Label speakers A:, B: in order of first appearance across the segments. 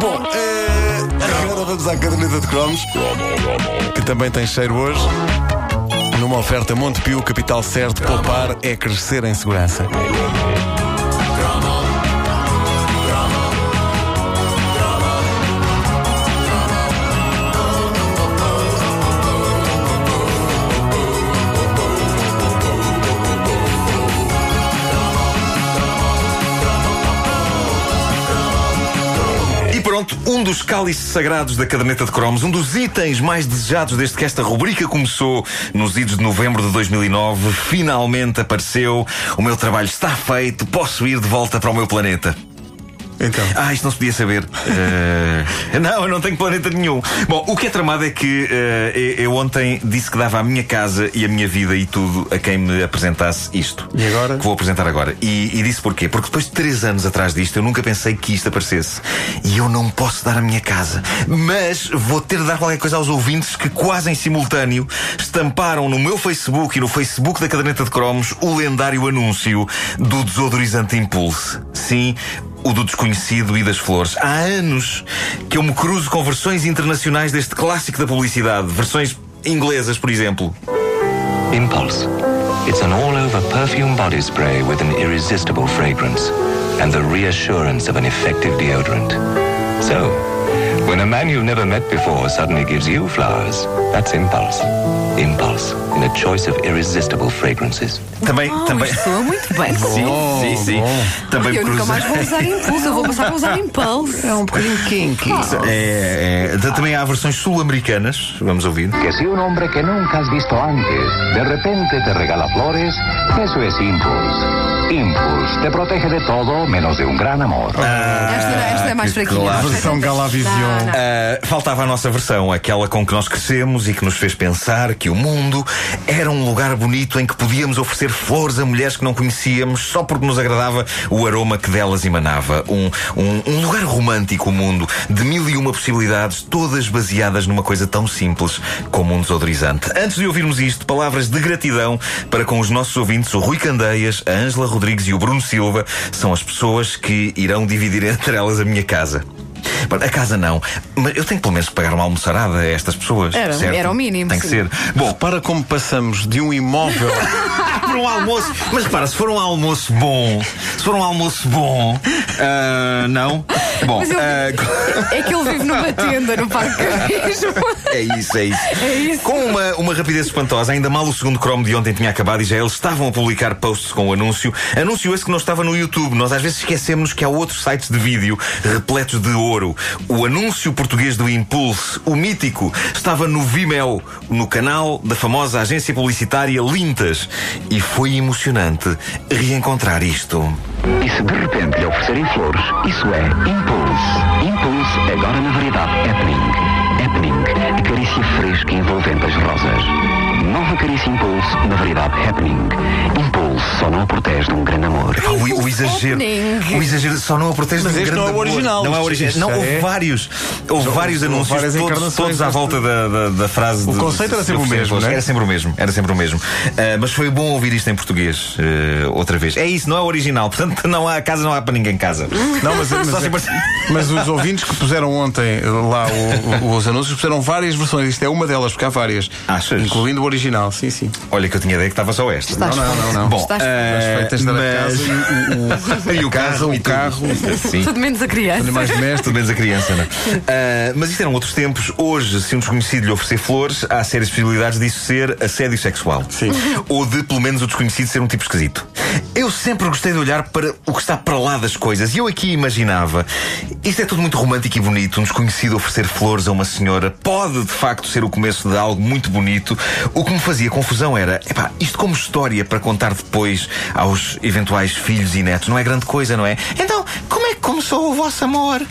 A: Bom, eh, agora vamos à caderneta de cromos, que também tem cheiro hoje. Numa oferta Montepio, capital certo, poupar é crescer em segurança.
B: Pronto, um dos cálices sagrados da caderneta de cromos, um dos itens mais desejados desde que esta rubrica começou nos idos de novembro de 2009, finalmente apareceu. O meu trabalho está feito, posso ir de volta para o meu planeta.
A: Então,
B: Ah, isto não se podia saber. Eh, não, eu não tenho planeta nenhum. Bom, o que é tramado é que eh, eu ontem disse que dava a minha casa e a minha vida e tudo a quem me apresentasse isto.
A: E agora?
B: Que vou apresentar agora. E, e disse porquê? Porque depois de três anos atrás disto, eu nunca pensei que isto aparecesse. E eu não posso dar a minha casa. Mas vou ter de dar qualquer coisa aos ouvintes que quase em simultâneo estamparam no meu Facebook e no Facebook da caderneta de cromos o lendário anúncio do desodorizante Impulse. Sim, o do desconhecido e das flores. Há anos que eu me cruzo com versões internacionais deste clássico da publicidade. Versões inglesas, por exemplo.
C: Impulse. It's an all over perfume body spray with an irresistible fragrance and the reassurance of an effective deodorant. So, when a man you've never met before suddenly gives you flowers, that's Impulse. Impulse, in a choice of irresistible fragrances.
B: Também,
D: Oh,
B: também.
D: soa muito bem.
B: Sim, sim, sim. Também
D: eu
B: me
D: nunca mais vou usar impulso, eu vou passar a usar impulso.
A: é um bocadinho kinky.
B: É, é, também há versões sul-americanas. Vamos ouvir.
E: Que si un hombre que nunca has visto antes de repente te regala flores, eso es Impulse. Impulse te protege de todo menos de un gran amor.
D: Esta, esta é mais fraquinha.
B: claro.
A: Versão Galavision.
B: Ah, faltava a nossa versão, aquela com que nós crescemos e que nos fez pensar que o mundo era um lugar bonito em que podíamos oferecer flores a mulheres que não conhecíamos só porque nos agradava o aroma que delas emanava. Um, um, um lugar romântico, o mundo, de mil e uma possibilidades, todas baseadas numa coisa tão simples como um desodorizante. Antes de ouvirmos isto, palavras de gratidão para com os nossos ouvintes, o Rui Candeias, a Ângela Rodrigues e o Bruno Silva, são as pessoas que irão dividir entre elas a minha casa. A casa não, mas eu tenho pelo menos que pagar uma almoçarada a estas pessoas.
D: Era-
B: certo?
D: era o mínimo,
B: Tem que
D: sim.
B: ser. Bom,
A: Para como passamos de um imóvel.
B: para um almoço. Mas repara, se for um almoço bom, se for um almoço bom, ah, não. Bom, ah,
D: É que ele vive numa tenda no Parque.
B: É isso, é isso.
D: É isso.
B: Com uma, uma rapidez espantosa, ainda mal o segundo Chrome de ontem tinha acabado e já eles estavam a publicar posts com o anúncio. Anúncio esse que não estava no YouTube. Nós às vezes esquecemos que há outros sites de vídeo repletos de ouro. O anúncio português do Impulse, o mítico, estava no Vimeo, no canal da famosa agência publicitária Lintas. E foi emocionante reencontrar isto.
E: E se de repente lhe oferecerem flores, isso é Impulse. Impulse agora na variedade Happening. Happening, a carícia fresca e envolvente. Carícia Impulse na variedade Happening. Impulse só não a protege de um grande amor.
B: Ah, o, o exagero.
D: happening.
B: O exagero só não a protege
A: Mas
B: de um
A: este
B: grande
A: não é o
B: amor.
A: original.
B: Não é o original. Não, houve
A: é-
B: vários. Houve vários
A: houve
B: anúncios, todos, todos à volta da, da, da frase.
A: O
B: de-
A: conceito era sempre o mesmo, não é?
B: Era sempre o mesmo. Era sempre o mesmo. Ah, mas foi bom ouvir isto em português eh, outra vez. É isso, não é o original. Portanto, não há casa, não há para ninguém casa.
A: Não, mas, mas,
B: sempre-
A: mas os ouvintes que puseram ontem lá o- o- os anúncios puseram várias versões. Isto é uma delas, porque há várias.
B: Achas?
A: Incluindo o original, sim, sim.
B: Olha que eu tinha ideia que estava só esta.
D: Estás
A: Não, não, não, não.
B: Bom,
D: Estás-
A: Mas dar a
B: mas-
A: casa o, o,
B: E o carro,
A: o
B: e tudo.
A: carro.
B: Sim.
D: Tudo menos a criança.
B: Tudo
A: domésticos.
B: menos a criança, não? Ah, mas isto eram outros tempos. Hoje, se um desconhecido lhe oferecer flores, há sérias possibilidades disso ser assédio sexual.
A: Sim.
B: Ou de, pelo menos, o desconhecido ser um tipo esquisito. Eu sempre gostei de olhar para o que está para lá das coisas. E eu aqui imaginava. Isto é tudo muito romântico e bonito. Um desconhecido oferecer flores a uma senhora pode, de facto, ser o começo de algo muito bonito. O que me fazia confusão era, epá, isto como história para contar depois aos eventuais filhos e netos não é grande coisa, não é? Então, como é que começou o vosso amor?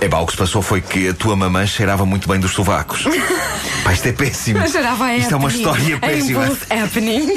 B: Epá, o que se passou foi que a tua mamãe cheirava muito bem dos sovacos. Pá, isto é péssimo.
D: Mas gerava a
B: Isto é uma história péssima.
D: happening.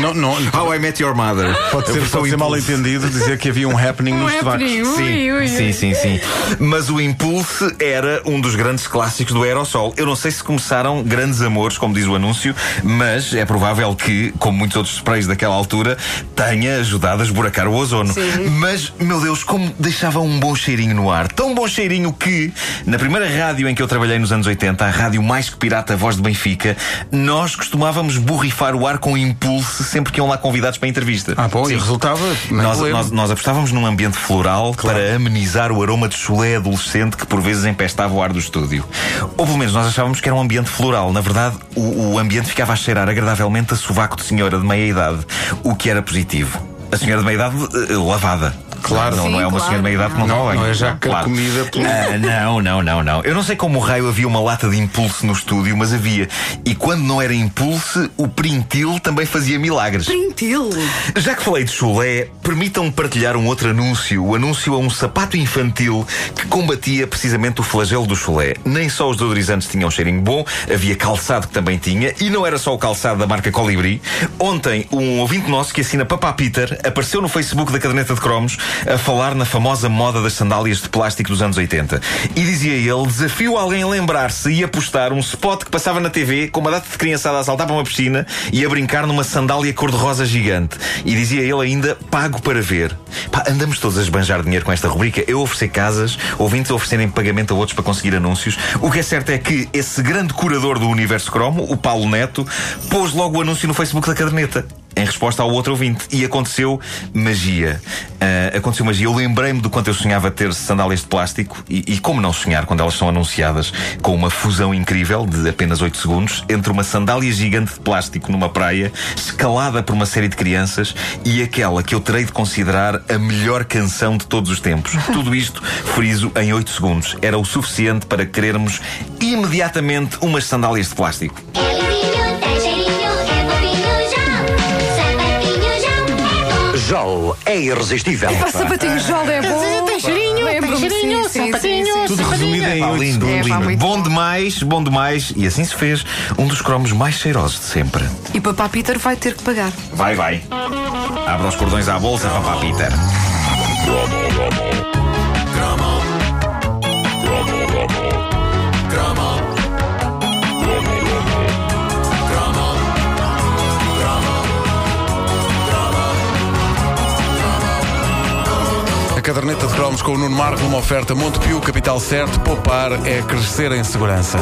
A: Não, não,
B: How I Met Your Mother.
A: pode ser, pode ser mal entendido dizer que havia um happening
D: Um
A: nos
D: happening.
B: Sim,
D: Ui, ui,
B: sim, sim, sim. Mas o Impulse era um dos grandes clássicos do aerossol. Eu não sei se começaram grandes amores, como diz o anúncio, mas é provável que, como muitos outros sprays daquela altura, tenha ajudado a esburacar o ozono.
D: Sim.
B: Mas, meu Deus, como deixava um bom cheirinho no ar. Tão bom cheirinho que, na primeira rádio em que eu trabalhei nos anos 80, a rádio mais que pirata Voz de Benfica, nós costumávamos borrifar o ar com impulso sempre que iam lá convidados para a entrevista.
A: Ah, bom, e
B: Sim.
A: resultava. nem
B: Nós, nós, nós apostávamos num ambiente floral para amenizar o aroma de chulé adolescente que por vezes empestava o ar do estúdio. Ou pelo menos nós achávamos que era um ambiente floral. Na verdade, o, o ambiente ficava a cheirar agradavelmente a sovaco de senhora de meia idade, o que era positivo. A senhora de meia idade eh, lavada.
A: Claro.
B: Não,
D: Sim,
B: não é uma
D: claro.
B: senhora de meia idade que não,
A: Não, não é já carcomida pelo-
B: Ah, não, não, não, não. Eu não sei como raio havia uma lata de impulso no estúdio, mas havia. E quando não era impulso, o printil também fazia milagres.
D: Printil.
B: Já que falei de chulé, permitam-me partilhar um outro anúncio. O anúncio a um sapato infantil que combatia precisamente o flagelo do chulé. Nem só os deodorizantes tinham um cheirinho bom, havia calçado que também tinha, e não era só o calçado da marca Colibri. Ontem, um ouvinte nosso que assina Papá Peter apareceu no Facebook da caderneta de cromos a falar na famosa moda das sandálias de plástico dos anos 80. E dizia ele: desafio alguém a lembrar-se e a postar um spot que passava na TV com uma data de criançada a saltar para uma piscina e a brincar numa sandália cor-de-rosa gigante. E dizia ele ainda: pago para ver. Pá, andamos todos a esbanjar dinheiro com esta rubrica. Eu oferecer casas, ouvintes a oferecerem pagamento a outros para conseguir anúncios. O que é certo é que esse grande curador do universo cromo, o Paulo Neto, pôs logo o anúncio no Facebook da caderneta em resposta ao outro ouvinte. E aconteceu magia. Ah, aconteceu magia. Eu lembrei-me do quanto eu sonhava ter sandálias de plástico e, e como não sonhar quando elas são anunciadas com uma fusão incrível de apenas 8 segundos entre uma sandália gigante de plástico numa praia, escalada por uma série de crianças e aquela que eu terei de considerar a melhor canção de todos os tempos. Tudo isto, friso, em 8 segundos. Era o suficiente para querermos imediatamente umas sandálias de plástico.
F: Jol é irresistível.
D: O sapatinho jovem é bom.
G: Tem cheirinho, tem cheirinho, sapatinho.
A: Tudo resumido em oito
B: lindo,
D: É,
B: lindo. Bom demais, bom demais. E assim se fez um dos cromos mais cheirosos de sempre.
D: E papá Peter vai ter que pagar.
B: Vai, vai. Abra os cordões à bolsa, papá Peter.
A: Caderneta de cromos com o Nuno Marco numa oferta Montepio, capital certo, poupar é crescer em segurança.